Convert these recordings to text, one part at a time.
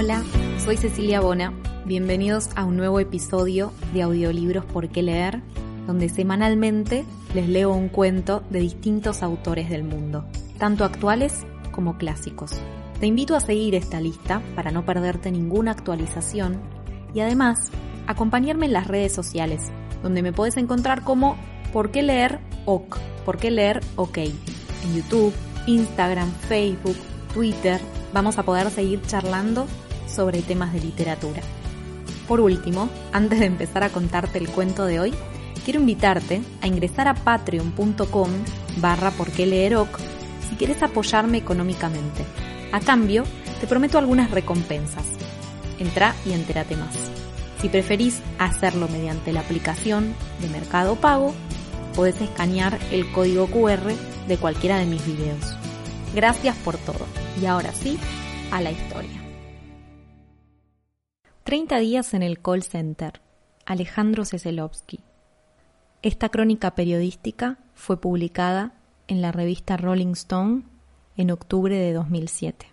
Hola, soy Cecilia Bona. Bienvenidos a un nuevo episodio de Audiolibros por qué leer, donde semanalmente les leo un cuento de distintos autores del mundo, tanto actuales como clásicos. Te invito a seguir esta lista para no perderte ninguna actualización y además acompañarme en las redes sociales, donde me puedes encontrar como ¿Por qué leer OK? ¿Por qué leer OK? En YouTube, Instagram, Facebook, Twitter, vamos a poder seguir charlando sobre temas de literatura. Por último, antes de empezar a contarte el cuento de hoy, quiero invitarte a ingresar a patreon.com barra por qué leer OK si quieres apoyarme económicamente. A cambio, te prometo algunas recompensas. Entra y entérate más. Si preferís hacerlo mediante la aplicación de Mercado Pago, podés escanear el código QR de cualquiera de mis videos. Gracias por todo. Y ahora sí, a la historia. 30 días en el call center. Alejandro Seselovsky. Esta crónica periodística fue publicada en la revista Rolling Stone en octubre de 2007.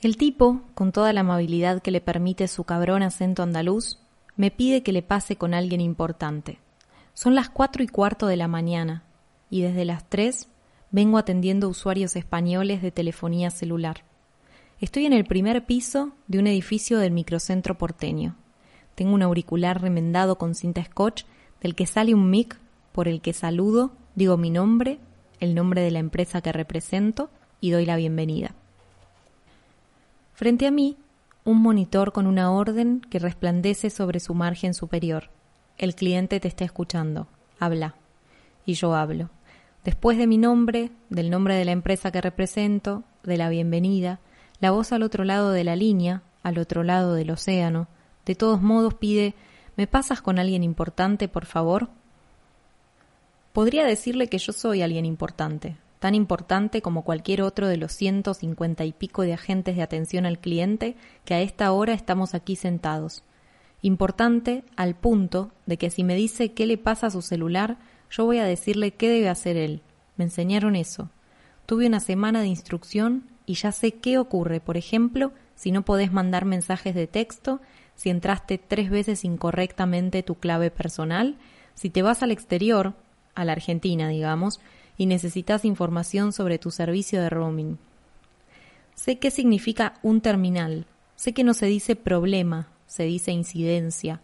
El tipo, con toda la amabilidad que le permite su cabrón acento andaluz, me pide que le pase con alguien importante. Son las cuatro y cuarto de la mañana, y desde las tres vengo atendiendo usuarios españoles de telefonía celular. Estoy en el primer piso de un edificio del microcentro porteño. Tengo un auricular remendado con cinta scotch del que sale un mic por el que saludo, digo mi nombre, el nombre de la empresa que represento y doy la bienvenida. Frente a mí, un monitor con una orden que resplandece sobre su margen superior. El cliente te está escuchando. Habla. Y yo hablo. Después de mi nombre, del nombre de la empresa que represento, de la bienvenida, la voz al otro lado de la línea, al otro lado del océano, de todos modos pide ¿Me pasas con alguien importante, por favor? Podría decirle que yo soy alguien importante, tan importante como cualquier otro de los ciento cincuenta y pico de agentes de atención al cliente que a esta hora estamos aquí sentados. Importante al punto de que si me dice qué le pasa a su celular, yo voy a decirle qué debe hacer él. Me enseñaron eso. Tuve una semana de instrucción y ya sé qué ocurre, por ejemplo, si no podés mandar mensajes de texto, si entraste tres veces incorrectamente tu clave personal, si te vas al exterior, a la Argentina, digamos, y necesitas información sobre tu servicio de roaming. Sé qué significa un terminal, sé que no se dice problema, se dice incidencia.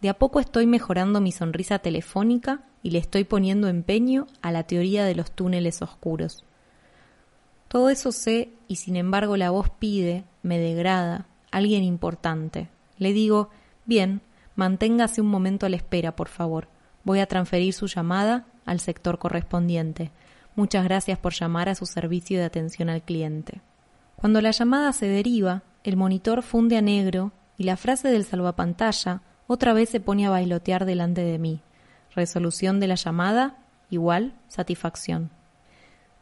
De a poco estoy mejorando mi sonrisa telefónica y le estoy poniendo empeño a la teoría de los túneles oscuros. Todo eso sé y sin embargo la voz pide, me degrada, alguien importante. Le digo, bien, manténgase un momento a la espera, por favor. Voy a transferir su llamada al sector correspondiente. Muchas gracias por llamar a su servicio de atención al cliente. Cuando la llamada se deriva, el monitor funde a negro y la frase del salvapantalla otra vez se pone a bailotear delante de mí. Resolución de la llamada igual satisfacción.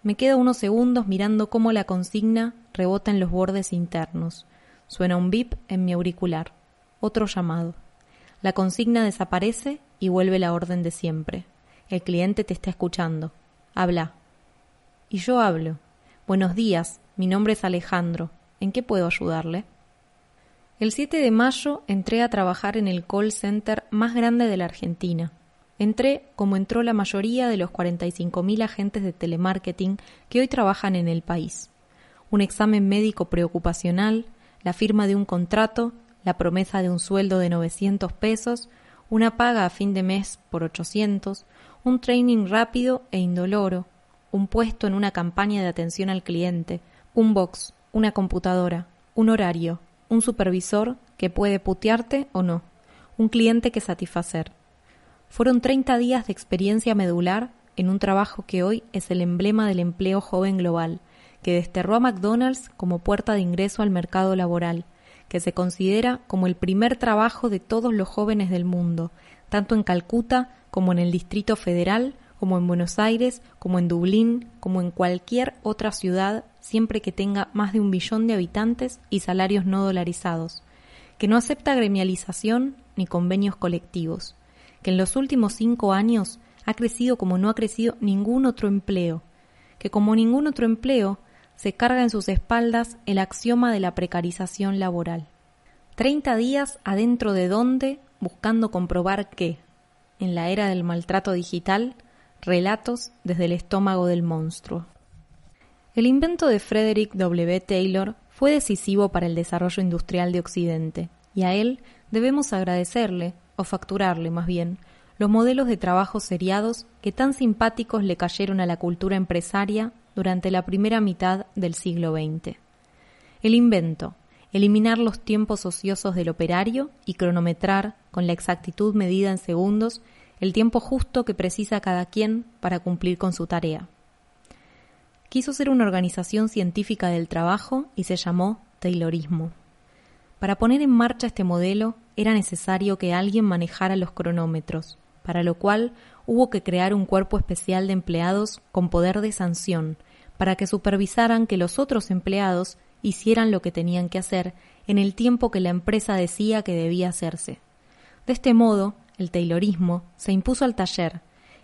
Me quedo unos segundos mirando cómo la consigna rebota en los bordes internos. Suena un bip en mi auricular. Otro llamado. La consigna desaparece y vuelve la orden de siempre. El cliente te está escuchando. Habla. Y yo hablo. Buenos días, mi nombre es Alejandro. ¿En qué puedo ayudarle? El 7 de mayo entré a trabajar en el call center más grande de la Argentina. Entré como entró la mayoría de los 45.000 agentes de telemarketing que hoy trabajan en el país. Un examen médico preocupacional, la firma de un contrato, la promesa de un sueldo de 900 pesos, una paga a fin de mes por 800, un training rápido e indoloro, un puesto en una campaña de atención al cliente, un box, una computadora, un horario, un supervisor que puede putearte o no, un cliente que satisfacer. Fueron 30 días de experiencia medular en un trabajo que hoy es el emblema del empleo joven global, que desterró a McDonald's como puerta de ingreso al mercado laboral, que se considera como el primer trabajo de todos los jóvenes del mundo, tanto en Calcuta como en el Distrito Federal, como en Buenos Aires, como en Dublín, como en cualquier otra ciudad, siempre que tenga más de un billón de habitantes y salarios no dolarizados, que no acepta gremialización ni convenios colectivos, que en los últimos cinco años ha crecido como no ha crecido ningún otro empleo, que como ningún otro empleo se carga en sus espaldas el axioma de la precarización laboral. Treinta días adentro de dónde, buscando comprobar que, en la era del maltrato digital, relatos desde el estómago del monstruo. El invento de Frederick W. Taylor fue decisivo para el desarrollo industrial de Occidente, y a él debemos agradecerle, o facturarle más bien, los modelos de trabajo seriados que tan simpáticos le cayeron a la cultura empresaria durante la primera mitad del siglo XX. El invento, eliminar los tiempos ociosos del operario y cronometrar, con la exactitud medida en segundos, el tiempo justo que precisa cada quien para cumplir con su tarea. Quiso ser una organización científica del trabajo y se llamó Taylorismo. Para poner en marcha este modelo era necesario que alguien manejara los cronómetros, para lo cual hubo que crear un cuerpo especial de empleados con poder de sanción, para que supervisaran que los otros empleados hicieran lo que tenían que hacer en el tiempo que la empresa decía que debía hacerse. De este modo, el Taylorismo se impuso al taller,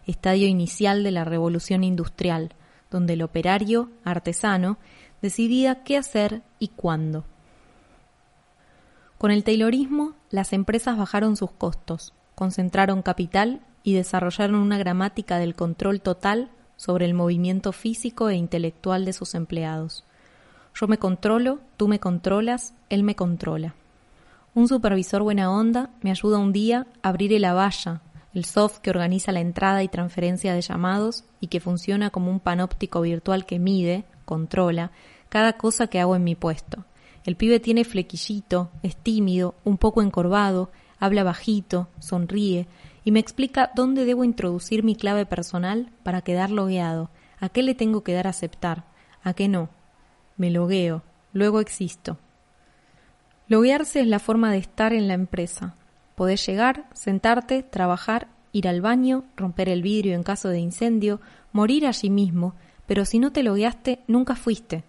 estadio inicial de la revolución industrial, donde el operario, artesano, decidía qué hacer y cuándo. Con el Taylorismo, las empresas bajaron sus costos, concentraron capital y desarrollaron una gramática del control total sobre el movimiento físico e intelectual de sus empleados. Yo me controlo, tú me controlas, él me controla. Un supervisor buena onda me ayuda un día a abrir el valla, el soft que organiza la entrada y transferencia de llamados y que funciona como un panóptico virtual que mide, controla, cada cosa que hago en mi puesto. El pibe tiene flequillito, es tímido, un poco encorvado, habla bajito, sonríe y me explica dónde debo introducir mi clave personal para quedar logueado, a qué le tengo que dar a aceptar, a qué no. Me logueo, luego existo. Loguearse es la forma de estar en la empresa. Podés llegar, sentarte, trabajar, ir al baño, romper el vidrio en caso de incendio, morir allí mismo, pero si no te logueaste, nunca fuiste,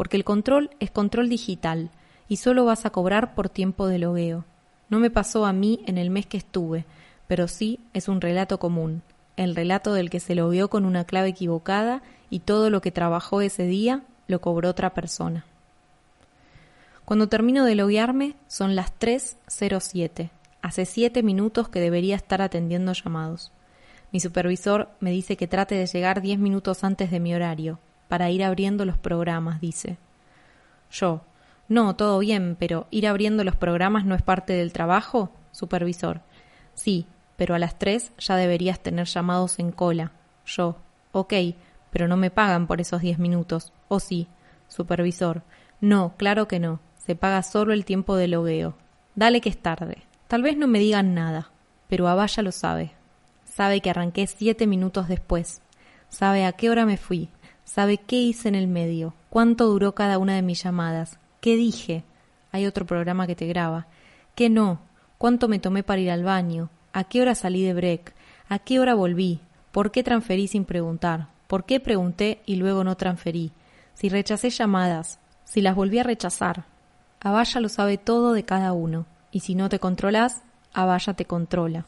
porque el control es control digital y solo vas a cobrar por tiempo de logueo. No me pasó a mí en el mes que estuve, pero sí es un relato común, el relato del que se lo vio con una clave equivocada y todo lo que trabajó ese día lo cobró otra persona. Cuando termino de loguearme son las 3.07. Hace siete minutos que debería estar atendiendo llamados. Mi supervisor me dice que trate de llegar diez minutos antes de mi horario, para ir abriendo los programas, dice. Yo, no, todo bien, pero ir abriendo los programas no es parte del trabajo, supervisor. Sí, pero a las tres ya deberías tener llamados en cola. Yo, ok, pero no me pagan por esos diez minutos. ¿O sí? Supervisor. No, claro que no. Se paga solo el tiempo de logueo. Dale que es tarde. Tal vez no me digan nada, pero Abaya lo sabe. Sabe que arranqué siete minutos después. Sabe a qué hora me fui. Sabe qué hice en el medio. Cuánto duró cada una de mis llamadas ¿Qué dije? Hay otro programa que te graba. ¿Qué no? ¿Cuánto me tomé para ir al baño? ¿A qué hora salí de break? ¿A qué hora volví? ¿Por qué transferí sin preguntar? ¿Por qué pregunté y luego no transferí? Si rechacé llamadas, si las volví a rechazar. Avaya lo sabe todo de cada uno, y si no te controlas, Avaya te controla.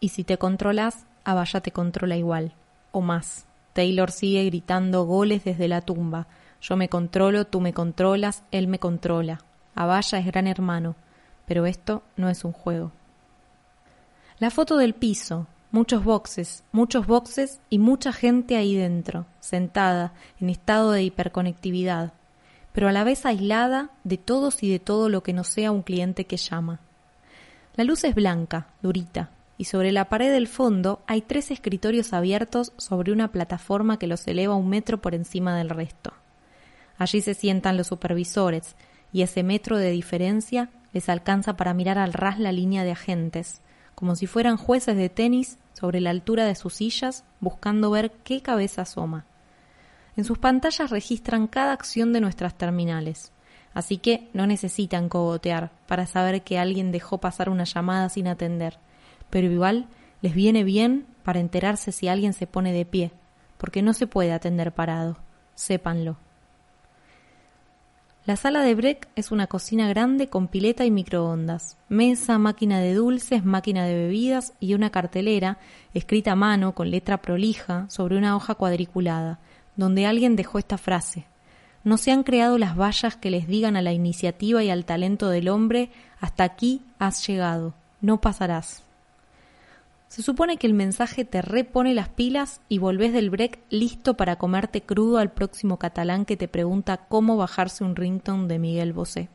Y si te controlas, Avaya te controla igual, o más. Taylor sigue gritando goles desde la tumba, yo me controlo, tú me controlas, él me controla. Abaya es gran hermano, pero esto no es un juego. La foto del piso, muchos boxes, muchos boxes y mucha gente ahí dentro, sentada, en estado de hiperconectividad, pero a la vez aislada de todos y de todo lo que no sea un cliente que llama. La luz es blanca, durita, y sobre la pared del fondo hay tres escritorios abiertos sobre una plataforma que los eleva un metro por encima del resto. Allí se sientan los supervisores, y ese metro de diferencia les alcanza para mirar al ras la línea de agentes, como si fueran jueces de tenis sobre la altura de sus sillas buscando ver qué cabeza asoma. En sus pantallas registran cada acción de nuestras terminales, así que no necesitan cogotear para saber que alguien dejó pasar una llamada sin atender, pero igual les viene bien para enterarse si alguien se pone de pie, porque no se puede atender parado, sépanlo. La sala de Breck es una cocina grande con pileta y microondas, mesa, máquina de dulces, máquina de bebidas y una cartelera escrita a mano con letra prolija sobre una hoja cuadriculada, donde alguien dejó esta frase. No se han creado las vallas que les digan a la iniciativa y al talento del hombre hasta aquí has llegado, no pasarás. Se supone que el mensaje te repone las pilas y volvés del break listo para comerte crudo al próximo catalán que te pregunta cómo bajarse un ringtone de Miguel Bosé.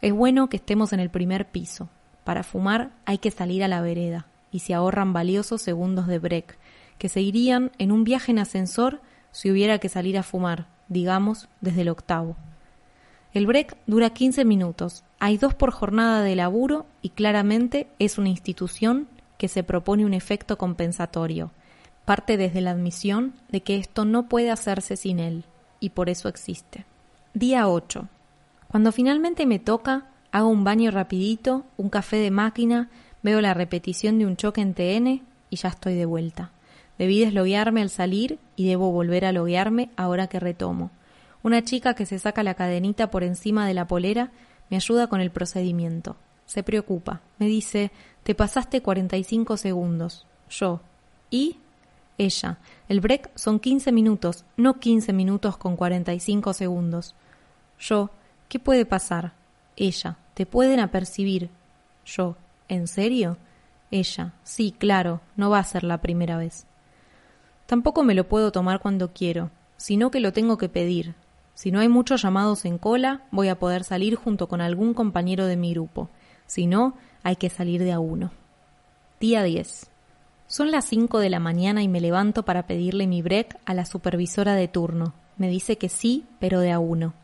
Es bueno que estemos en el primer piso. Para fumar hay que salir a la vereda y se ahorran valiosos segundos de break, que se irían en un viaje en ascensor si hubiera que salir a fumar, digamos, desde el octavo. El break dura 15 minutos, hay dos por jornada de laburo y claramente es una institución que se propone un efecto compensatorio. Parte desde la admisión de que esto no puede hacerse sin él, y por eso existe. Día 8. Cuando finalmente me toca, hago un baño rapidito, un café de máquina, veo la repetición de un choque en TN y ya estoy de vuelta. Debí desloguearme al salir y debo volver a loguearme ahora que retomo. Una chica que se saca la cadenita por encima de la polera me ayuda con el procedimiento. Se preocupa. Me dice, te pasaste 45 segundos. Yo. ¿Y? Ella. El break son 15 minutos, no 15 minutos con 45 segundos. Yo. ¿Qué puede pasar? Ella. Te pueden apercibir. Yo. ¿En serio? Ella. Sí, claro, no va a ser la primera vez. Tampoco me lo puedo tomar cuando quiero, sino que lo tengo que pedir. Si no hay muchos llamados en cola, voy a poder salir junto con algún compañero de mi grupo. Si no, hay que salir de a uno. Día 10. Son las 5 de la mañana y me levanto para pedirle mi break a la supervisora de turno. Me dice que sí, pero de a uno.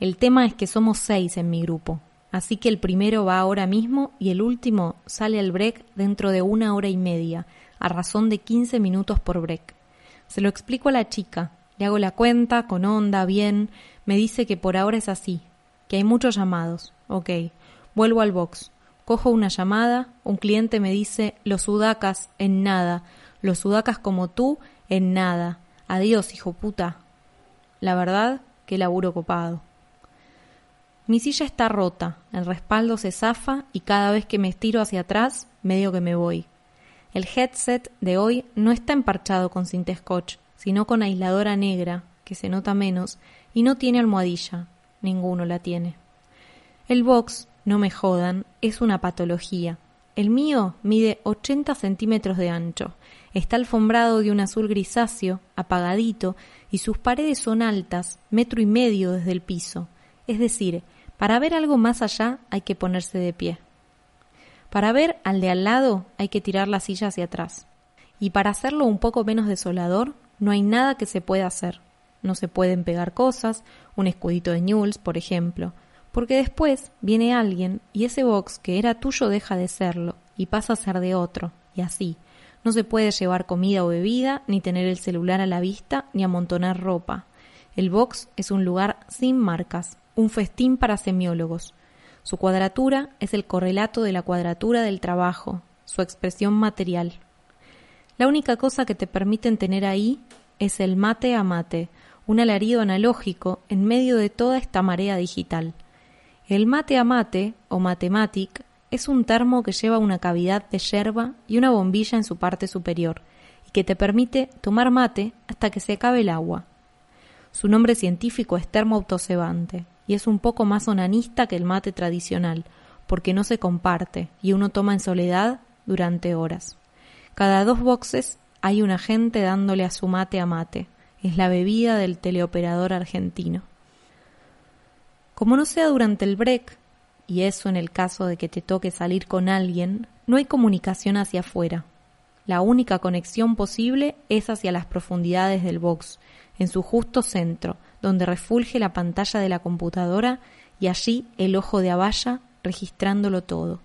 El tema es que somos seis en mi grupo, así que el primero va ahora mismo y el último sale al break dentro de una hora y media, a razón de 15 minutos por break. Se lo explico a la chica, le hago la cuenta, con onda, bien, me dice que por ahora es así, que hay muchos llamados. Ok, vuelvo al box. Cojo una llamada, un cliente me dice, los sudacas en nada, los sudacas como tú en nada. Adiós, hijo puta. La verdad, que laburo copado. Mi silla está rota, el respaldo se zafa y cada vez que me estiro hacia atrás, medio que me voy. El headset de hoy no está emparchado con cinta scotch, sino con aisladora negra, que se nota menos, y no tiene almohadilla. Ninguno la tiene. El box no me jodan, es una patología. El mío mide 80 centímetros de ancho, está alfombrado de un azul grisáceo, apagadito, y sus paredes son altas, metro y medio desde el piso. Es decir, para ver algo más allá hay que ponerse de pie. Para ver al de al lado hay que tirar la silla hacia atrás. Y para hacerlo un poco menos desolador, no hay nada que se pueda hacer. No se pueden pegar cosas, un escudito de Newells, por ejemplo, porque después viene alguien y ese box que era tuyo deja de serlo y pasa a ser de otro, y así. No se puede llevar comida o bebida, ni tener el celular a la vista, ni amontonar ropa. El box es un lugar sin marcas, un festín para semiólogos. Su cuadratura es el correlato de la cuadratura del trabajo, su expresión material. La única cosa que te permiten tener ahí es el mate a mate, un alarido analógico en medio de toda esta marea digital. El mate a mate, o matematic, es un termo que lleva una cavidad de yerba y una bombilla en su parte superior, y que te permite tomar mate hasta que se acabe el agua. Su nombre científico es termo autocebante, y es un poco más onanista que el mate tradicional, porque no se comparte, y uno toma en soledad durante horas. Cada dos boxes hay un agente dándole a su mate a mate. Es la bebida del teleoperador argentino. Como no sea durante el break, y eso en el caso de que te toque salir con alguien, no hay comunicación hacia afuera. La única conexión posible es hacia las profundidades del box, en su justo centro, donde refulge la pantalla de la computadora y allí el ojo de Abaya registrándolo todo.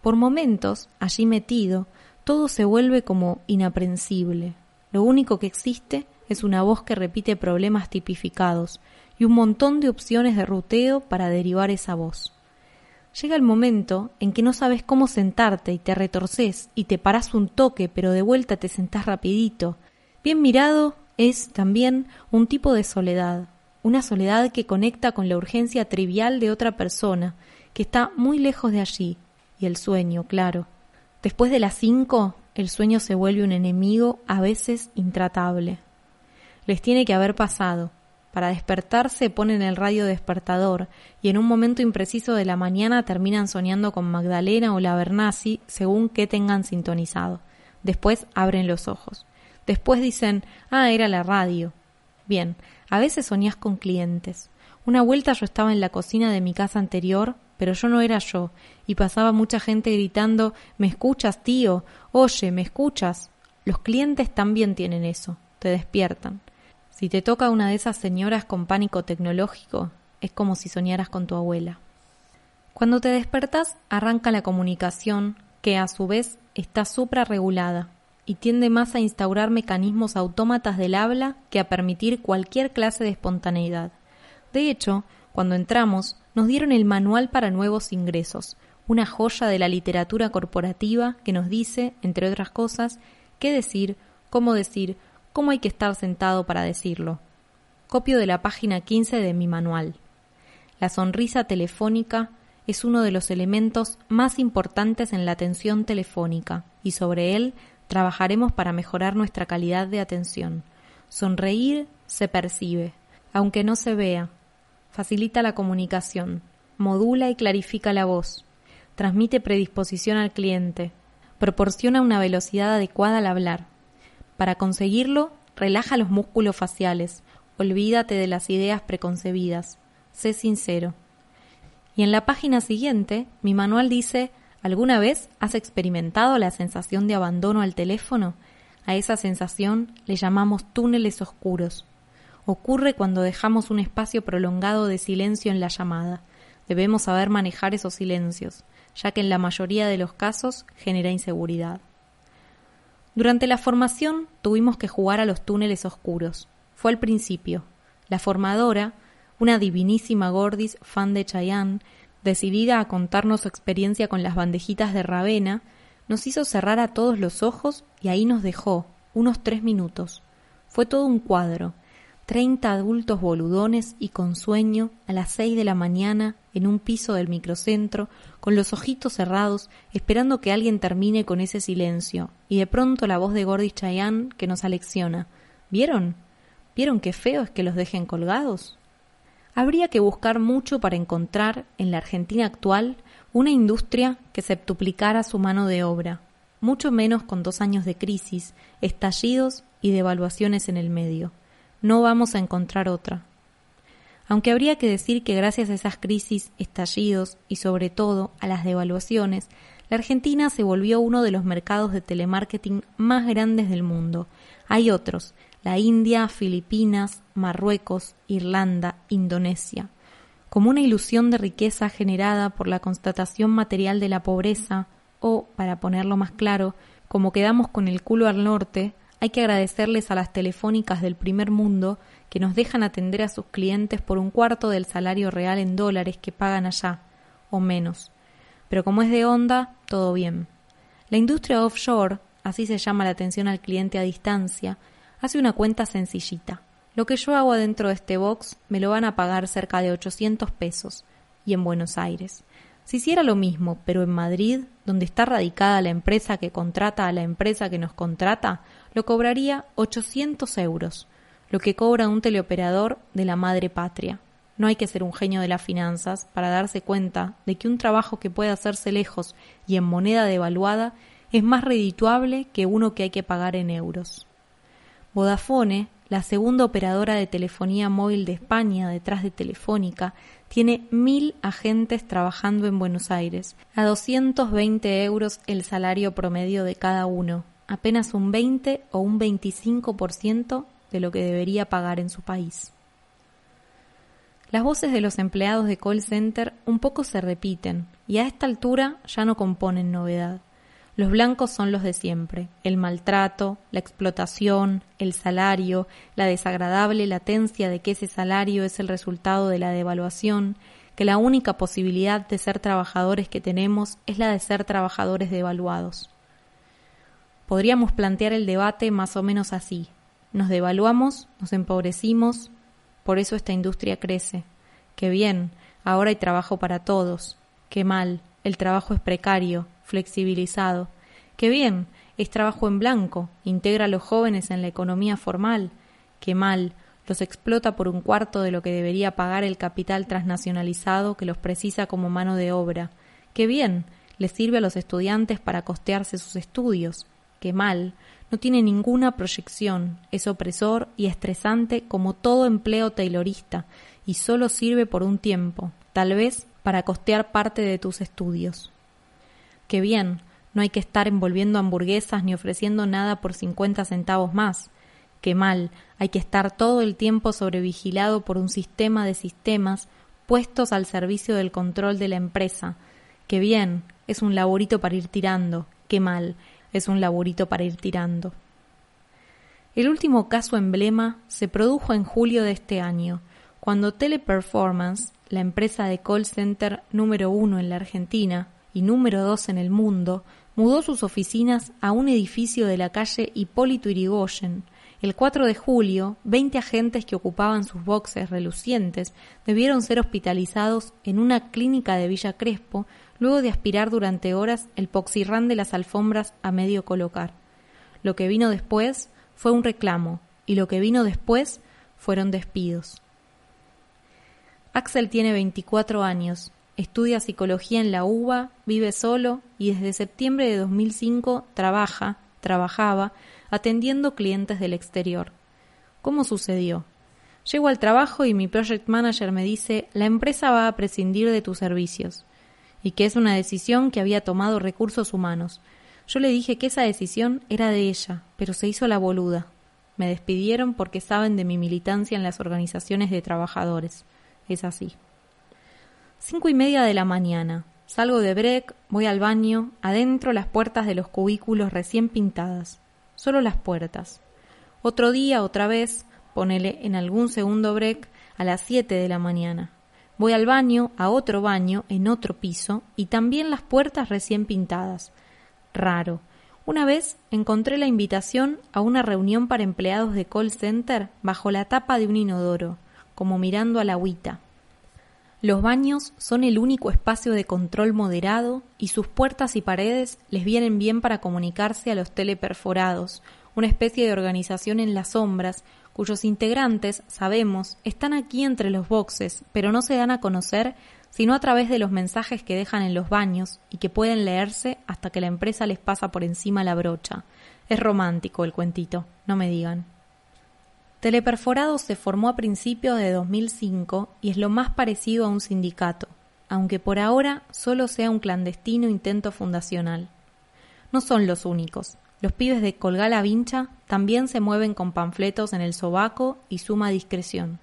Por momentos, allí metido, todo se vuelve como inaprensible. Lo único que existe es una voz que repite problemas tipificados y un montón de opciones de ruteo para derivar esa voz. Llega el momento en que no sabes cómo sentarte y te retorces y te paras un toque, pero de vuelta te sentás rapidito. Bien mirado es también un tipo de soledad, una soledad que conecta con la urgencia trivial de otra persona, que está muy lejos de allí, y el sueño, claro. Después de las cinco, el sueño se vuelve un enemigo a veces intratable. Les tiene que haber pasado, para despertarse ponen el radio despertador y en un momento impreciso de la mañana terminan soñando con Magdalena o la según que tengan sintonizado. Después abren los ojos. Después dicen, ah, era la radio. Bien, a veces soñás con clientes. Una vuelta yo estaba en la cocina de mi casa anterior, pero yo no era yo, y pasaba mucha gente gritando, ¿me escuchas, tío? Oye, ¿me escuchas? Los clientes también tienen eso, te despiertan. Si te toca una de esas señoras con pánico tecnológico, es como si soñaras con tu abuela. Cuando te despertas, arranca la comunicación, que a su vez está suprarregulada y tiende más a instaurar mecanismos autómatas del habla que a permitir cualquier clase de espontaneidad. De hecho, cuando entramos, nos dieron el manual para nuevos ingresos, una joya de la literatura corporativa que nos dice, entre otras cosas, qué decir, cómo decir, cómo hay que estar sentado para decirlo. Copio de la página 15 de mi manual. La sonrisa telefónica es uno de los elementos más importantes en la atención telefónica y sobre él trabajaremos para mejorar nuestra calidad de atención. Sonreír se percibe, aunque no se vea. Facilita la comunicación, modula y clarifica la voz, transmite predisposición al cliente, proporciona una velocidad adecuada al hablar, para conseguirlo, relaja los músculos faciales, olvídate de las ideas preconcebidas, sé sincero. Y en la página siguiente, mi manual dice, ¿alguna vez has experimentado la sensación de abandono al teléfono? A esa sensación le llamamos túneles oscuros. Ocurre cuando dejamos un espacio prolongado de silencio en la llamada. Debemos saber manejar esos silencios, ya que en la mayoría de los casos genera inseguridad. Durante la formación tuvimos que jugar a los túneles oscuros. Fue al principio. La formadora, una divinísima Gordis fan de Chayanne, decidida a contarnos su experiencia con las bandejitas de Ravena, nos hizo cerrar a todos los ojos y ahí nos dejó, unos tres minutos. Fue todo un cuadro, Treinta adultos boludones y con sueño a las seis de la mañana en un piso del microcentro, con los ojitos cerrados, esperando que alguien termine con ese silencio, y de pronto la voz de Gordy Chayanne que nos alecciona. ¿Vieron? ¿Vieron qué feo es que los dejen colgados? Habría que buscar mucho para encontrar, en la Argentina actual, una industria que septuplicara su mano de obra, mucho menos con dos años de crisis, estallidos y devaluaciones en el medio no vamos a encontrar otra. Aunque habría que decir que gracias a esas crisis, estallidos y sobre todo a las devaluaciones, la Argentina se volvió uno de los mercados de telemarketing más grandes del mundo. Hay otros, la India, Filipinas, Marruecos, Irlanda, Indonesia. Como una ilusión de riqueza generada por la constatación material de la pobreza, o, para ponerlo más claro, como quedamos con el culo al norte, hay que agradecerles a las telefónicas del primer mundo que nos dejan atender a sus clientes por un cuarto del salario real en dólares que pagan allá, o menos. Pero como es de onda, todo bien. La industria offshore, así se llama la atención al cliente a distancia, hace una cuenta sencillita. Lo que yo hago adentro de este box me lo van a pagar cerca de 800 pesos, y en Buenos Aires. Si hiciera lo mismo, pero en Madrid, donde está radicada la empresa que contrata a la empresa que nos contrata, lo cobraría 800 euros, lo que cobra un teleoperador de la madre patria. No hay que ser un genio de las finanzas para darse cuenta de que un trabajo que puede hacerse lejos y en moneda devaluada es más redituable que uno que hay que pagar en euros. Vodafone, la segunda operadora de telefonía móvil de España detrás de Telefónica, tiene mil agentes trabajando en Buenos Aires, a 220 euros el salario promedio de cada uno, apenas un 20 o un 25% de lo que debería pagar en su país. Las voces de los empleados de call center un poco se repiten y a esta altura ya no componen novedad. Los blancos son los de siempre, el maltrato, la explotación, el salario, la desagradable latencia de que ese salario es el resultado de la devaluación, que la única posibilidad de ser trabajadores que tenemos es la de ser trabajadores devaluados. Podríamos plantear el debate más o menos así. Nos devaluamos, nos empobrecimos, por eso esta industria crece. Qué bien, ahora hay trabajo para todos. Qué mal, el trabajo es precario, flexibilizado. Qué bien, es trabajo en blanco, integra a los jóvenes en la economía formal. Qué mal, los explota por un cuarto de lo que debería pagar el capital transnacionalizado que los precisa como mano de obra. Qué bien, les sirve a los estudiantes para costearse sus estudios. Qué mal, no tiene ninguna proyección, es opresor y estresante como todo empleo taylorista y solo sirve por un tiempo, tal vez para costear parte de tus estudios. Qué bien, no hay que estar envolviendo hamburguesas ni ofreciendo nada por cincuenta centavos más. Qué mal, hay que estar todo el tiempo sobrevigilado por un sistema de sistemas puestos al servicio del control de la empresa. Qué bien, es un laborito para ir tirando. Qué mal, es un laborito para ir tirando. El último caso emblema se produjo en julio de este año, cuando Teleperformance, la empresa de call center número uno en la Argentina y número dos en el mundo, mudó sus oficinas a un edificio de la calle Hipólito Yrigoyen. El 4 de julio, 20 agentes que ocupaban sus boxes relucientes debieron ser hospitalizados en una clínica de Villa Crespo luego de aspirar durante horas el poxirrán de las alfombras a medio colocar. Lo que vino después fue un reclamo, y lo que vino después fueron despidos. Axel tiene 24 años, estudia psicología en la UBA, vive solo y desde septiembre de 2005 trabaja, trabajaba, atendiendo clientes del exterior. ¿Cómo sucedió? Llego al trabajo y mi project manager me dice, la empresa va a prescindir de tus servicios y que es una decisión que había tomado recursos humanos. Yo le dije que esa decisión era de ella, pero se hizo la boluda. Me despidieron porque saben de mi militancia en las organizaciones de trabajadores. Es así. Cinco y media de la mañana. Salgo de break, voy al baño, adentro las puertas de los cubículos recién pintadas. Solo las puertas. Otro día, otra vez, ponele en algún segundo break, a las siete de la mañana. Voy al baño, a otro baño, en otro piso, y también las puertas recién pintadas. Raro. Una vez encontré la invitación a una reunión para empleados de call center bajo la tapa de un inodoro, como mirando a la agüita. Los baños son el único espacio de control moderado y sus puertas y paredes les vienen bien para comunicarse a los teleperforados, una especie de organización en las sombras cuyos integrantes, sabemos, están aquí entre los boxes, pero no se dan a conocer sino a través de los mensajes que dejan en los baños y que pueden leerse hasta que la empresa les pasa por encima la brocha. Es romántico el cuentito, no me digan. Teleperforado se formó a principios de 2005 y es lo más parecido a un sindicato, aunque por ahora solo sea un clandestino intento fundacional. No son los únicos. Los pibes de Colgala Vincha también se mueven con panfletos en el sobaco y suma discreción.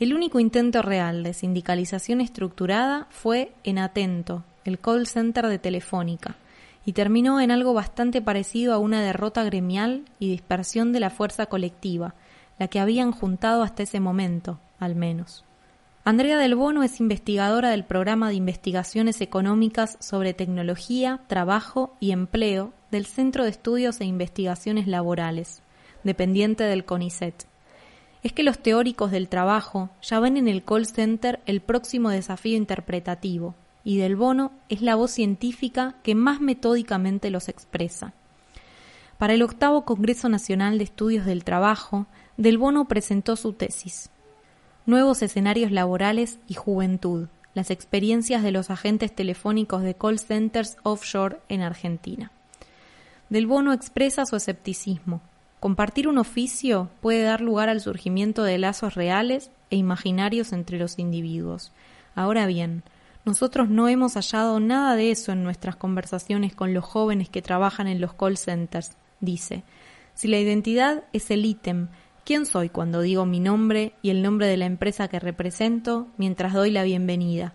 El único intento real de sindicalización estructurada fue en Atento, el call center de Telefónica, y terminó en algo bastante parecido a una derrota gremial y dispersión de la fuerza colectiva, la que habían juntado hasta ese momento, al menos. Andrea del Bono es investigadora del programa de investigaciones económicas sobre tecnología, trabajo y empleo del Centro de Estudios e Investigaciones Laborales, dependiente del CONICET. Es que los teóricos del trabajo ya ven en el call center el próximo desafío interpretativo, y Del Bono es la voz científica que más metódicamente los expresa. Para el octavo Congreso Nacional de Estudios del Trabajo, Del Bono presentó su tesis. Nuevos escenarios laborales y juventud, las experiencias de los agentes telefónicos de call centers offshore en Argentina. Del Bono expresa su escepticismo. Compartir un oficio puede dar lugar al surgimiento de lazos reales e imaginarios entre los individuos. Ahora bien, nosotros no hemos hallado nada de eso en nuestras conversaciones con los jóvenes que trabajan en los call centers, dice. Si la identidad es el ítem, ¿quién soy cuando digo mi nombre y el nombre de la empresa que represento mientras doy la bienvenida?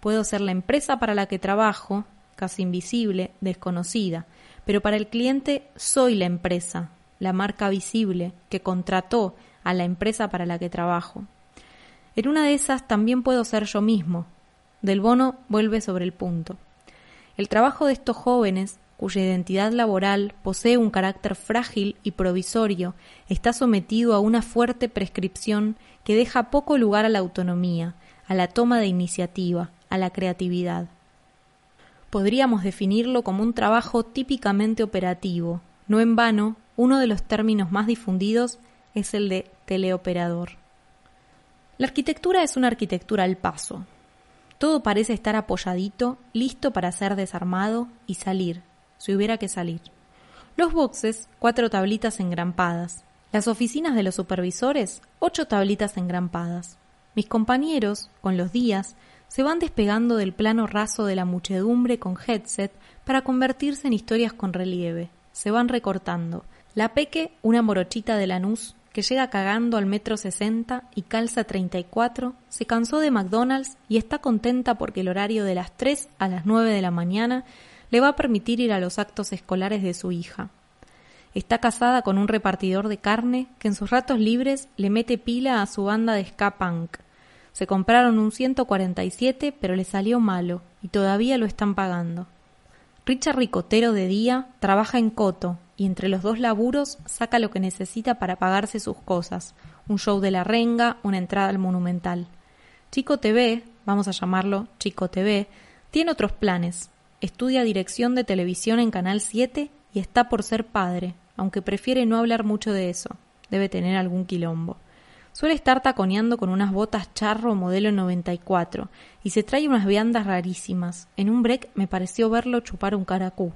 Puedo ser la empresa para la que trabajo, casi invisible, desconocida, pero para el cliente soy la empresa, la marca visible que contrató a la empresa para la que trabajo. En una de esas también puedo ser yo mismo. Del Bono vuelve sobre el punto. El trabajo de estos jóvenes, cuya identidad laboral posee un carácter frágil y provisorio, está sometido a una fuerte prescripción que deja poco lugar a la autonomía, a la toma de iniciativa, a la creatividad. Podríamos definirlo como un trabajo típicamente operativo. No en vano, uno de los términos más difundidos es el de teleoperador. La arquitectura es una arquitectura al paso. Todo parece estar apoyadito, listo para ser desarmado y salir, si hubiera que salir. Los boxes, cuatro tablitas engrampadas. Las oficinas de los supervisores, ocho tablitas engrampadas. Mis compañeros, con los días, se van despegando del plano raso de la muchedumbre con headset para convertirse en historias con relieve. Se van recortando. La peque, una morochita de Lanús, que llega cagando al metro sesenta y calza treinta y cuatro, se cansó de McDonald's y está contenta porque el horario de las tres a las nueve de la mañana le va a permitir ir a los actos escolares de su hija. Está casada con un repartidor de carne que en sus ratos libres le mete pila a su banda de ska punk. Se compraron un 147 pero le salió malo y todavía lo están pagando. Richard Ricotero de día trabaja en Coto y entre los dos laburos saca lo que necesita para pagarse sus cosas, un show de la renga, una entrada al monumental. Chico TV, vamos a llamarlo Chico TV, tiene otros planes. Estudia dirección de televisión en Canal 7 y está por ser padre, aunque prefiere no hablar mucho de eso. Debe tener algún quilombo. Suele estar taconeando con unas botas charro modelo 94 y se trae unas viandas rarísimas. En un break me pareció verlo chupar un caracú.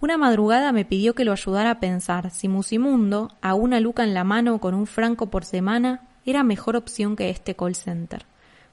Una madrugada me pidió que lo ayudara a pensar si Musimundo, a una luca en la mano con un franco por semana, era mejor opción que este call center.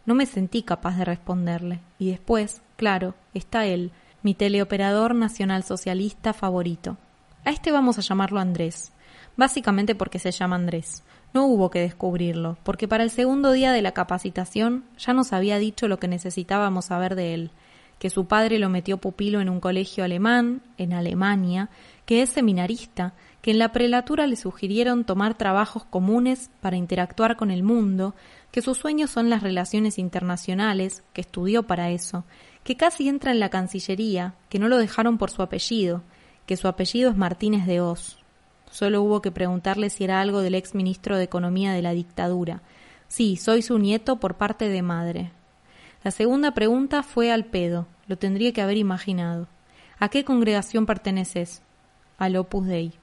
No me sentí capaz de responderle. Y después, claro, está él, mi teleoperador nacional socialista favorito. A este vamos a llamarlo Andrés, básicamente porque se llama Andrés. No hubo que descubrirlo, porque para el segundo día de la capacitación ya nos había dicho lo que necesitábamos saber de él, que su padre lo metió pupilo en un colegio alemán, en Alemania, que es seminarista, que en la prelatura le sugirieron tomar trabajos comunes para interactuar con el mundo, que sus sueños son las relaciones internacionales, que estudió para eso, que casi entra en la Cancillería, que no lo dejaron por su apellido, que su apellido es Martínez de Oz. Solo hubo que preguntarle si era algo del ex ministro de Economía de la dictadura. Sí, soy su nieto por parte de madre. La segunda pregunta fue al pedo, lo tendría que haber imaginado. ¿A qué congregación perteneces? Al Opus Dei.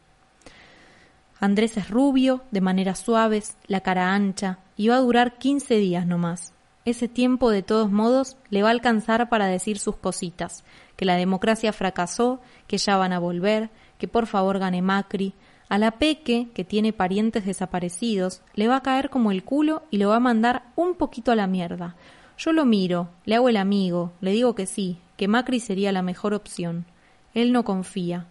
Andrés es rubio, de maneras suaves, la cara ancha, y va a durar quince días no más. Ese tiempo, de todos modos, le va a alcanzar para decir sus cositas, que la democracia fracasó, que ya van a volver, que por favor gane Macri. A la Peque, que tiene parientes desaparecidos, le va a caer como el culo y lo va a mandar un poquito a la mierda, yo lo miro, le hago el amigo, le digo que sí, que Macri sería la mejor opción. Él no confía.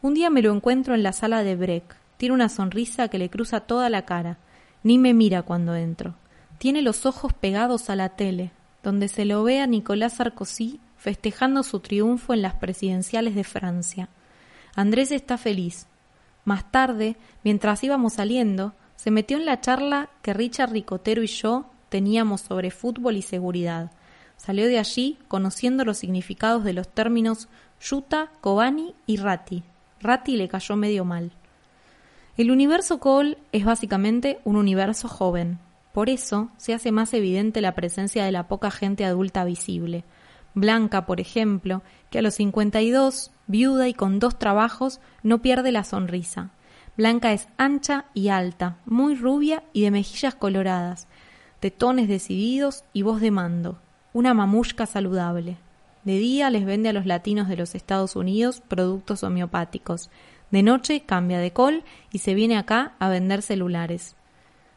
Un día me lo encuentro en la sala de Breck. Tiene una sonrisa que le cruza toda la cara. Ni me mira cuando entro. Tiene los ojos pegados a la tele, donde se lo ve a Nicolás Sarkozy festejando su triunfo en las presidenciales de Francia. Andrés está feliz. Más tarde, mientras íbamos saliendo, se metió en la charla que Richard Ricotero y yo teníamos sobre fútbol y seguridad. Salió de allí conociendo los significados de los términos Yuta, Kobani y Rati. Rati le cayó medio mal. El universo Cole es básicamente un universo joven. Por eso se hace más evidente la presencia de la poca gente adulta visible. Blanca, por ejemplo, que a los 52, viuda y con dos trabajos, no pierde la sonrisa. Blanca es ancha y alta, muy rubia y de mejillas coloradas, tones decididos y voz de mando, una mamushka saludable. De día les vende a los latinos de los Estados Unidos productos homeopáticos. De noche cambia de col y se viene acá a vender celulares.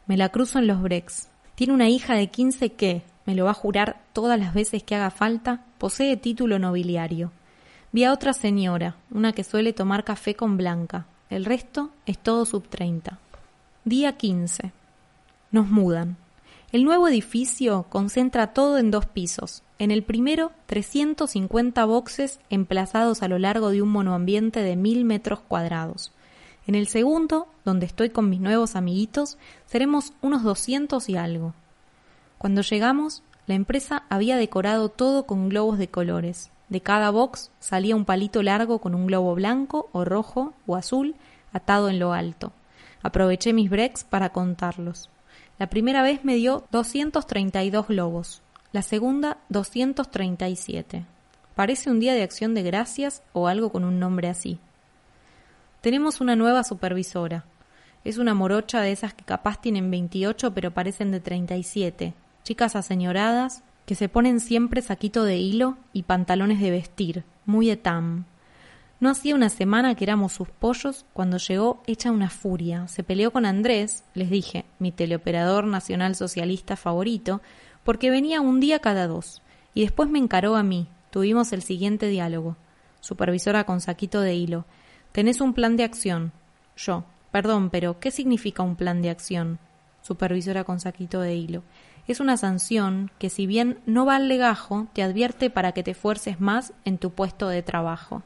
Me la cruzo en los breaks. Tiene una hija de quince que, me lo va a jurar todas las veces que haga falta, posee título nobiliario. Vi a otra señora, una que suele tomar café con Blanca. El resto es todo sub treinta. Día quince. Nos mudan. El nuevo edificio concentra todo en dos pisos. En el primero, 350 boxes emplazados a lo largo de un monoambiente de mil metros cuadrados. En el segundo, donde estoy con mis nuevos amiguitos, seremos unos 200 y algo. Cuando llegamos, la empresa había decorado todo con globos de colores. De cada box salía un palito largo con un globo blanco o rojo o azul atado en lo alto. Aproveché mis breaks para contarlos. La primera vez me dio 232 globos, la segunda 237. Parece un día de acción de gracias o algo con un nombre así. Tenemos una nueva supervisora. Es una morocha de esas que capaz tienen 28 pero parecen de 37. Chicas aseñoradas que se ponen siempre saquito de hilo y pantalones de vestir, muy etam. No hacía una semana que éramos sus pollos cuando llegó hecha una furia. Se peleó con Andrés, les dije, mi teleoperador nacional socialista favorito, porque venía un día cada dos. Y después me encaró a mí. Tuvimos el siguiente diálogo. Supervisora con saquito de hilo. Tenés un plan de acción. Yo. Perdón, pero ¿qué significa un plan de acción? Supervisora con saquito de hilo. Es una sanción que si bien no va al legajo, te advierte para que te fuerces más en tu puesto de trabajo.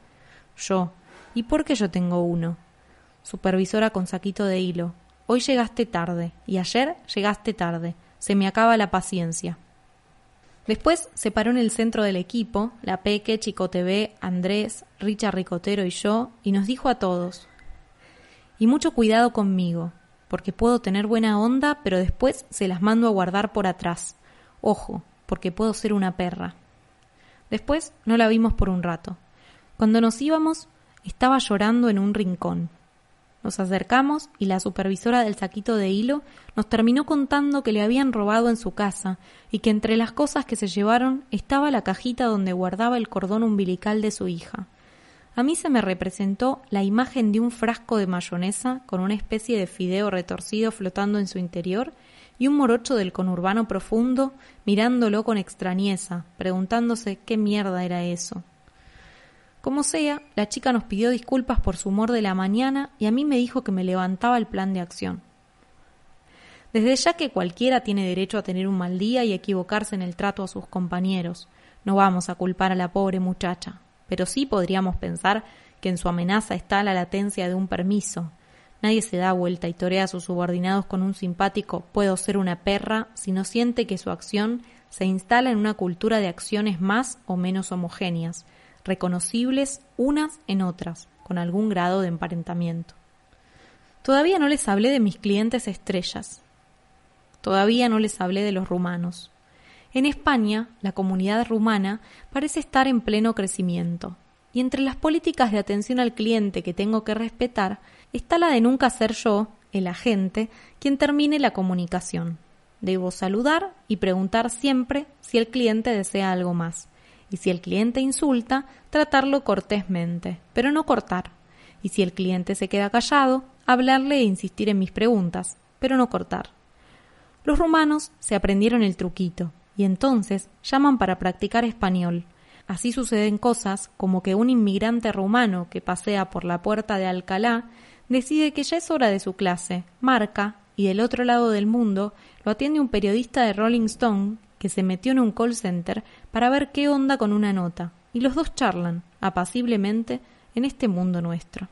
Yo. ¿Y por qué yo tengo uno? Supervisora con saquito de hilo. Hoy llegaste tarde y ayer llegaste tarde. Se me acaba la paciencia. Después se paró en el centro del equipo, la Peque, Chico TV, Andrés, Richard Ricotero y yo, y nos dijo a todos: Y mucho cuidado conmigo, porque puedo tener buena onda, pero después se las mando a guardar por atrás. Ojo, porque puedo ser una perra. Después no la vimos por un rato. Cuando nos íbamos, estaba llorando en un rincón. Nos acercamos y la supervisora del saquito de hilo nos terminó contando que le habían robado en su casa y que entre las cosas que se llevaron estaba la cajita donde guardaba el cordón umbilical de su hija. A mí se me representó la imagen de un frasco de mayonesa con una especie de fideo retorcido flotando en su interior y un morocho del conurbano profundo mirándolo con extrañeza, preguntándose qué mierda era eso. Como sea, la chica nos pidió disculpas por su humor de la mañana y a mí me dijo que me levantaba el plan de acción. Desde ya que cualquiera tiene derecho a tener un mal día y equivocarse en el trato a sus compañeros, no vamos a culpar a la pobre muchacha, pero sí podríamos pensar que en su amenaza está la latencia de un permiso. Nadie se da vuelta y torea a sus subordinados con un simpático puedo ser una perra si no siente que su acción se instala en una cultura de acciones más o menos homogéneas, reconocibles unas en otras, con algún grado de emparentamiento. Todavía no les hablé de mis clientes estrellas. Todavía no les hablé de los rumanos. En España, la comunidad rumana parece estar en pleno crecimiento, y entre las políticas de atención al cliente que tengo que respetar está la de nunca ser yo, el agente, quien termine la comunicación. Debo saludar y preguntar siempre si el cliente desea algo más y si el cliente insulta, tratarlo cortésmente, pero no cortar. Y si el cliente se queda callado, hablarle e insistir en mis preguntas, pero no cortar. Los rumanos se aprendieron el truquito y entonces llaman para practicar español. Así suceden cosas como que un inmigrante rumano que pasea por la puerta de Alcalá decide que ya es hora de su clase, marca, y del otro lado del mundo lo atiende un periodista de Rolling Stone que se metió en un call center para ver qué onda con una nota, y los dos charlan, apaciblemente, en este mundo nuestro.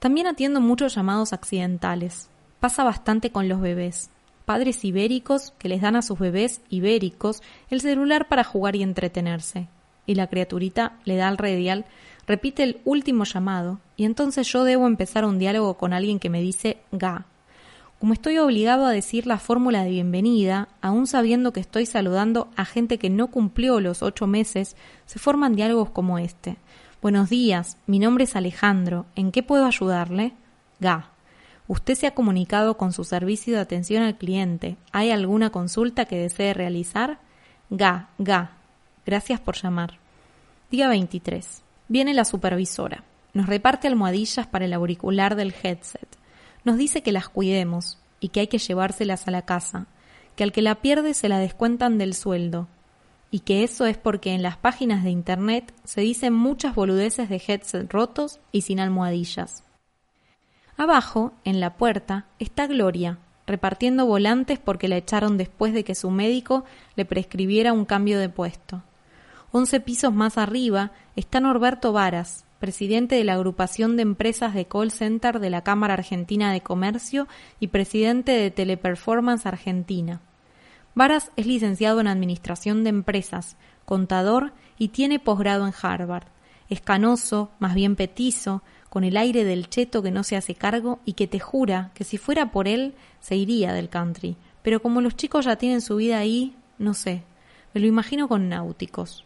También atiendo muchos llamados accidentales. Pasa bastante con los bebés. Padres ibéricos que les dan a sus bebés ibéricos el celular para jugar y entretenerse. Y la criaturita le da al redial, repite el último llamado, y entonces yo debo empezar un diálogo con alguien que me dice ga, como estoy obligado a decir la fórmula de bienvenida, aun sabiendo que estoy saludando a gente que no cumplió los ocho meses, se forman diálogos como este. Buenos días, mi nombre es Alejandro, ¿en qué puedo ayudarle? Ga. Usted se ha comunicado con su servicio de atención al cliente. ¿Hay alguna consulta que desee realizar? Ga, ga. Gracias por llamar. Día 23. Viene la supervisora. Nos reparte almohadillas para el auricular del headset nos dice que las cuidemos y que hay que llevárselas a la casa, que al que la pierde se la descuentan del sueldo, y que eso es porque en las páginas de Internet se dicen muchas boludeces de headset rotos y sin almohadillas. Abajo, en la puerta, está Gloria, repartiendo volantes porque la echaron después de que su médico le prescribiera un cambio de puesto. Once pisos más arriba está Norberto Varas, presidente de la agrupación de empresas de call center de la Cámara Argentina de Comercio y presidente de Teleperformance Argentina. Varas es licenciado en Administración de Empresas, contador y tiene posgrado en Harvard. Es canoso, más bien petizo, con el aire del cheto que no se hace cargo y que te jura que si fuera por él se iría del country. Pero como los chicos ya tienen su vida ahí, no sé, me lo imagino con náuticos.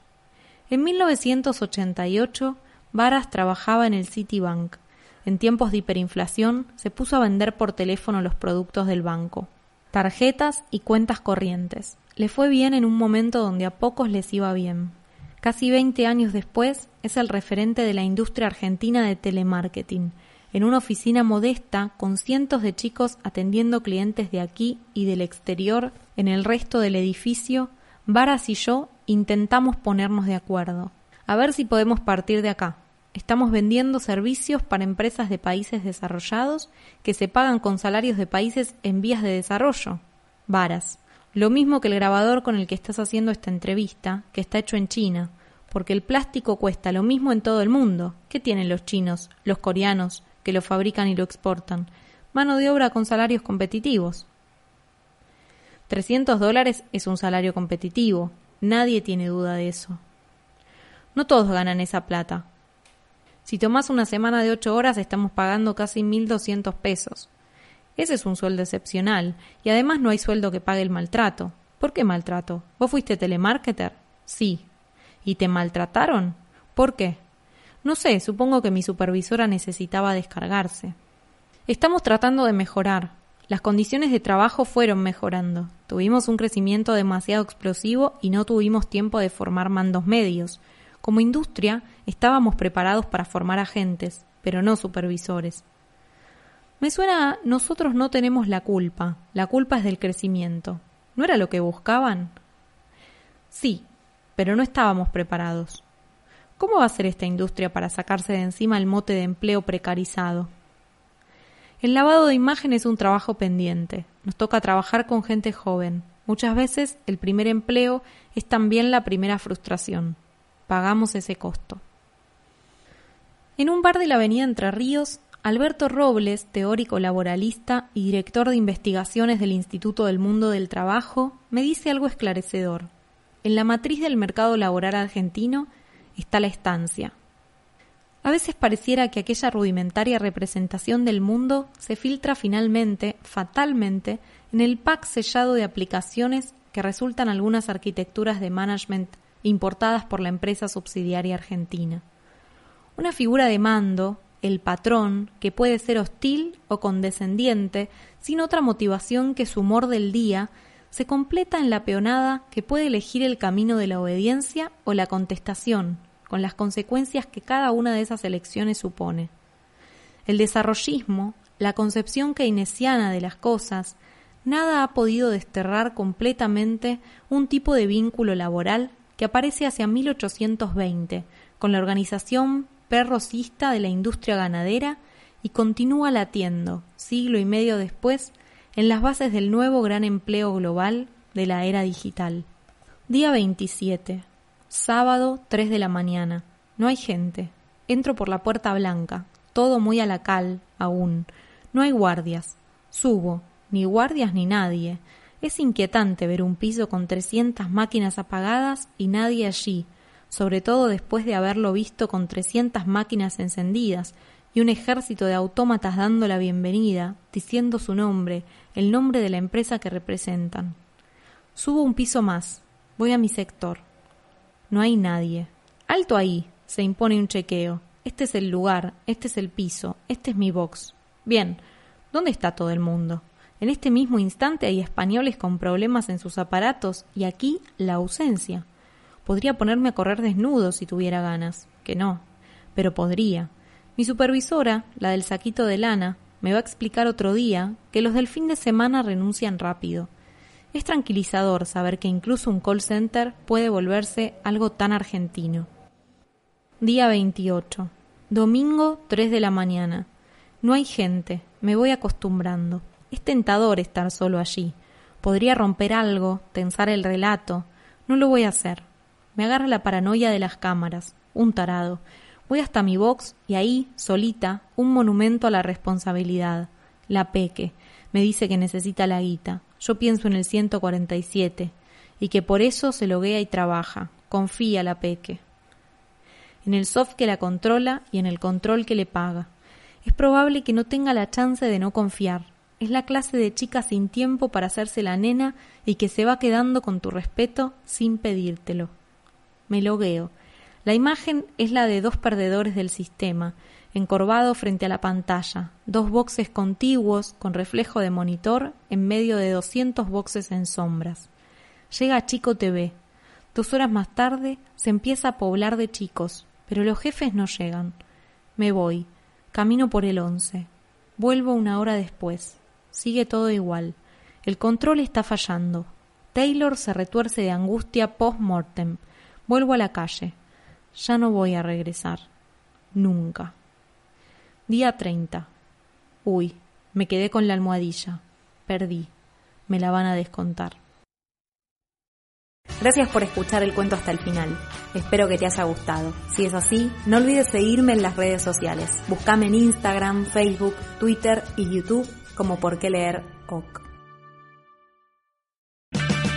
En 1988, Varas trabajaba en el Citibank. En tiempos de hiperinflación, se puso a vender por teléfono los productos del banco, tarjetas y cuentas corrientes. Le fue bien en un momento donde a pocos les iba bien. Casi 20 años después, es el referente de la industria argentina de telemarketing, en una oficina modesta con cientos de chicos atendiendo clientes de aquí y del exterior en el resto del edificio, Varas y yo intentamos ponernos de acuerdo. A ver si podemos partir de acá. Estamos vendiendo servicios para empresas de países desarrollados que se pagan con salarios de países en vías de desarrollo. Varas. Lo mismo que el grabador con el que estás haciendo esta entrevista, que está hecho en China, porque el plástico cuesta lo mismo en todo el mundo. ¿Qué tienen los chinos, los coreanos, que lo fabrican y lo exportan? Mano de obra con salarios competitivos. 300 dólares es un salario competitivo, Nadie tiene duda de eso. No todos ganan esa plata. Si tomas una semana de ocho horas estamos pagando casi 1.200 pesos. Ese es un sueldo excepcional y además no hay sueldo que pague el maltrato. ¿Por qué maltrato? ¿Vos fuiste telemarketer? Sí. ¿Y te maltrataron? ¿Por qué? No sé, supongo que mi supervisora necesitaba descargarse. Estamos tratando de mejorar, las condiciones de trabajo fueron mejorando. Tuvimos un crecimiento demasiado explosivo y no tuvimos tiempo de formar mandos medios. Como industria estábamos preparados para formar agentes, pero no supervisores. Me suena, nosotros no tenemos la culpa, la culpa es del crecimiento. ¿No era lo que buscaban? Sí, pero no estábamos preparados. ¿Cómo va a ser esta industria para sacarse de encima el mote de empleo precarizado? El lavado de imagen es un trabajo pendiente. Nos toca trabajar con gente joven. Muchas veces el primer empleo es también la primera frustración. Pagamos ese costo. En un bar de la avenida Entre Ríos, Alberto Robles, teórico laboralista y director de investigaciones del Instituto del Mundo del Trabajo, me dice algo esclarecedor. En la matriz del mercado laboral argentino está la estancia, a veces pareciera que aquella rudimentaria representación del mundo se filtra finalmente, fatalmente, en el pack sellado de aplicaciones que resultan algunas arquitecturas de management importadas por la empresa subsidiaria argentina. Una figura de mando, el patrón, que puede ser hostil o condescendiente, sin otra motivación que su humor del día, se completa en la peonada que puede elegir el camino de la obediencia o la contestación, con las consecuencias que cada una de esas elecciones supone. El desarrollismo, la concepción keynesiana de las cosas, nada ha podido desterrar completamente un tipo de vínculo laboral que aparece hacia 1820 con la organización perrocista de la industria ganadera y continúa latiendo, siglo y medio después, en las bases del nuevo gran empleo global de la era digital. Día 27. Sábado, 3 de la mañana. No hay gente. Entro por la puerta blanca. Todo muy a la cal, aún. No hay guardias. Subo. Ni guardias ni nadie. Es inquietante ver un piso con trescientas máquinas apagadas y nadie allí, sobre todo después de haberlo visto con trescientas máquinas encendidas y un ejército de autómatas dando la bienvenida, diciendo su nombre, el nombre de la empresa que representan. Subo un piso más. Voy a mi sector. No hay nadie. Alto ahí. Se impone un chequeo. Este es el lugar, este es el piso, este es mi box. Bien, ¿dónde está todo el mundo? En este mismo instante hay españoles con problemas en sus aparatos y aquí la ausencia. Podría ponerme a correr desnudo si tuviera ganas, que no, pero podría. Mi supervisora, la del saquito de lana, me va a explicar otro día que los del fin de semana renuncian rápido es tranquilizador saber que incluso un call center puede volverse algo tan argentino. Día 28. Domingo 3 de la mañana. No hay gente, me voy acostumbrando. Es tentador estar solo allí. Podría romper algo, tensar el relato. No lo voy a hacer. Me agarra la paranoia de las cámaras. Un tarado. Voy hasta mi box y ahí, solita, un monumento a la responsabilidad. La peque. Me dice que necesita la guita. Yo pienso en el 147 y que por eso se loguea y trabaja. Confía la peque. En el soft que la controla y en el control que le paga. Es probable que no tenga la chance de no confiar. Es la clase de chica sin tiempo para hacerse la nena y que se va quedando con tu respeto sin pedírtelo. Me logueo la imagen es la de dos perdedores del sistema, encorvado frente a la pantalla, dos boxes contiguos con reflejo de monitor en medio de doscientos boxes en sombras. Llega Chico TV. Dos horas más tarde se empieza a poblar de chicos, pero los jefes no llegan. Me voy. Camino por el once. Vuelvo una hora después. Sigue todo igual. El control está fallando. Taylor se retuerce de angustia post-mortem. Vuelvo a la calle. Ya no voy a regresar. Nunca. Día 30. Uy, me quedé con la almohadilla. Perdí. Me la van a descontar. Gracias por escuchar el cuento hasta el final. Espero que te haya gustado. Si es así, no olvides seguirme en las redes sociales. Búscame en Instagram, Facebook, Twitter y YouTube como por qué leer OK.